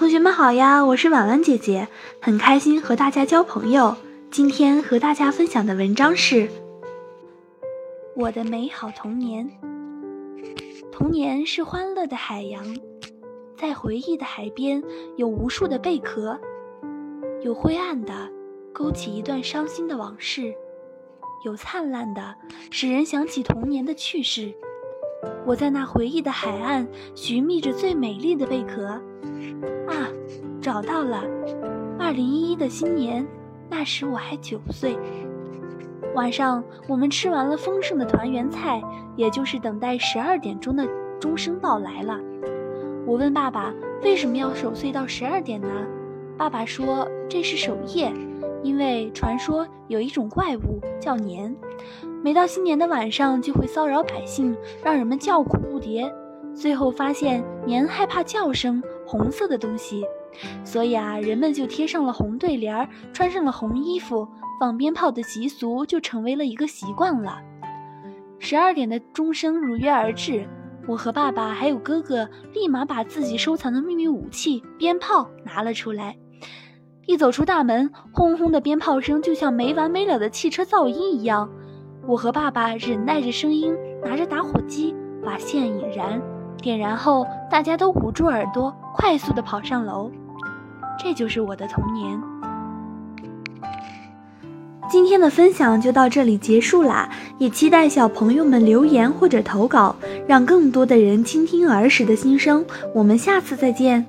同学们好呀，我是婉婉姐姐，很开心和大家交朋友。今天和大家分享的文章是《我的美好童年》。童年是欢乐的海洋，在回忆的海边有无数的贝壳，有灰暗的，勾起一段伤心的往事；有灿烂的，使人想起童年的趣事。我在那回忆的海岸寻觅着最美丽的贝壳，啊，找到了！二零一一的新年，那时我还九岁。晚上，我们吃完了丰盛的团圆菜，也就是等待十二点钟的钟声到来了。我问爸爸为什么要守岁到十二点呢？爸爸说这是守夜，因为传说有一种怪物叫年。每到新年的晚上，就会骚扰百姓，让人们叫苦不迭。最后发现年害怕叫声，红色的东西，所以啊，人们就贴上了红对联儿，穿上了红衣服，放鞭炮的习俗就成为了一个习惯了。十二点的钟声如约而至，我和爸爸还有哥哥立马把自己收藏的秘密武器鞭炮拿了出来。一走出大门，轰轰的鞭炮声就像没完没了的汽车噪音一样。我和爸爸忍耐着声音，拿着打火机把线引燃，点燃后，大家都捂住耳朵，快速地跑上楼。这就是我的童年。今天的分享就到这里结束啦，也期待小朋友们留言或者投稿，让更多的人倾听儿时的心声。我们下次再见。